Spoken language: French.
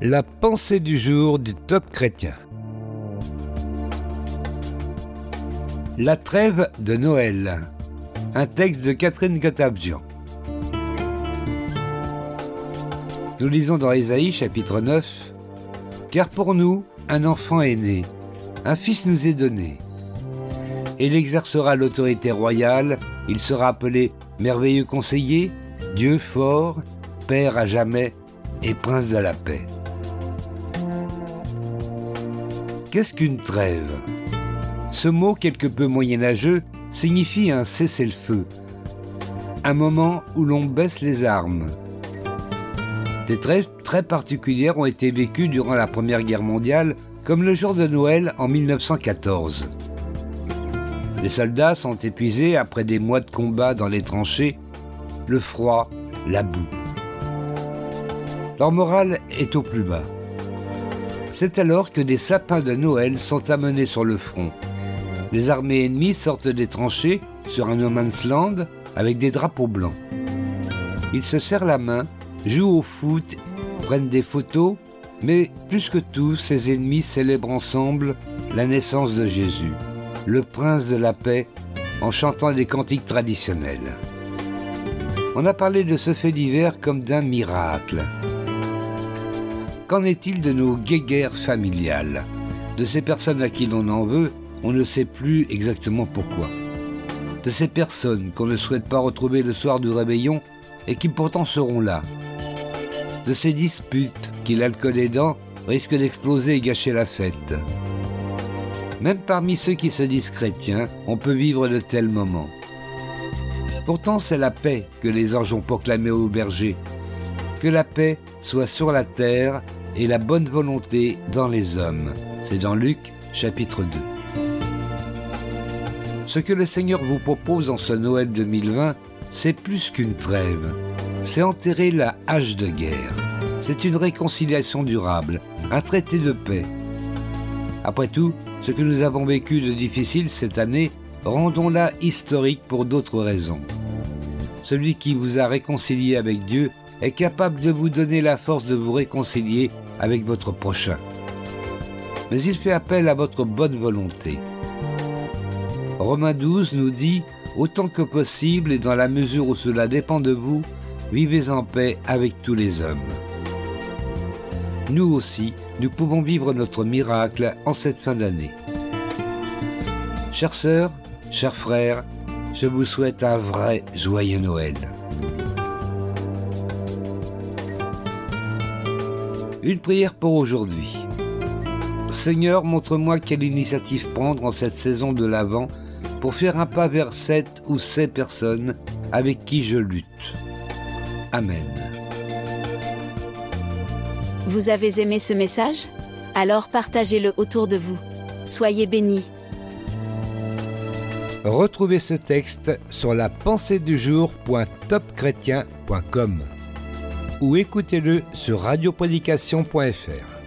La pensée du jour du top chrétien. La trêve de Noël. Un texte de Catherine Gotabjian. Nous lisons dans Ésaïe chapitre 9 Car pour nous, un enfant est né, un fils nous est donné. Il exercera l'autorité royale, il sera appelé merveilleux conseiller, Dieu fort, Père à jamais et Prince de la paix. Qu'est-ce qu'une trêve? Ce mot quelque peu moyenâgeux signifie un cessez-le-feu, un moment où l'on baisse les armes. Des trêves très particulières ont été vécues durant la Première Guerre mondiale, comme le jour de Noël en 1914. Les soldats sont épuisés après des mois de combat dans les tranchées, le froid, la boue. Leur morale est au plus bas. C'est alors que des sapins de Noël sont amenés sur le front. Les armées ennemies sortent des tranchées sur un no man's land avec des drapeaux blancs. Ils se serrent la main, jouent au foot, prennent des photos, mais plus que tout, ces ennemis célèbrent ensemble la naissance de Jésus, le prince de la paix, en chantant des cantiques traditionnels. On a parlé de ce fait divers comme d'un miracle. Qu'en est-il de nos guéguerres familiales? De ces personnes à qui l'on en veut, on ne sait plus exactement pourquoi. De ces personnes qu'on ne souhaite pas retrouver le soir du réveillon et qui pourtant seront là. De ces disputes qui, l'alcool aidant, risquent d'exploser et gâcher la fête. Même parmi ceux qui se disent chrétiens, on peut vivre de tels moments. Pourtant, c'est la paix que les anges ont proclamée aux bergers. Que la paix soit sur la terre et la bonne volonté dans les hommes. C'est dans Luc chapitre 2. Ce que le Seigneur vous propose en ce Noël 2020, c'est plus qu'une trêve. C'est enterrer la hache de guerre. C'est une réconciliation durable, un traité de paix. Après tout, ce que nous avons vécu de difficile cette année, rendons-la historique pour d'autres raisons. Celui qui vous a réconcilié avec Dieu est capable de vous donner la force de vous réconcilier avec votre prochain. Mais il fait appel à votre bonne volonté. Romains 12 nous dit, autant que possible et dans la mesure où cela dépend de vous, vivez en paix avec tous les hommes. Nous aussi, nous pouvons vivre notre miracle en cette fin d'année. Chères sœurs, chers frères, je vous souhaite un vrai joyeux Noël. Une prière pour aujourd'hui. Seigneur, montre-moi quelle initiative prendre en cette saison de l'Avent pour faire un pas vers cette ou ces personnes avec qui je lutte. Amen. Vous avez aimé ce message? Alors partagez-le autour de vous. Soyez bénis. Retrouvez ce texte sur la pensée du jour.topchrétien.com ou écoutez-le sur radioprédication.fr.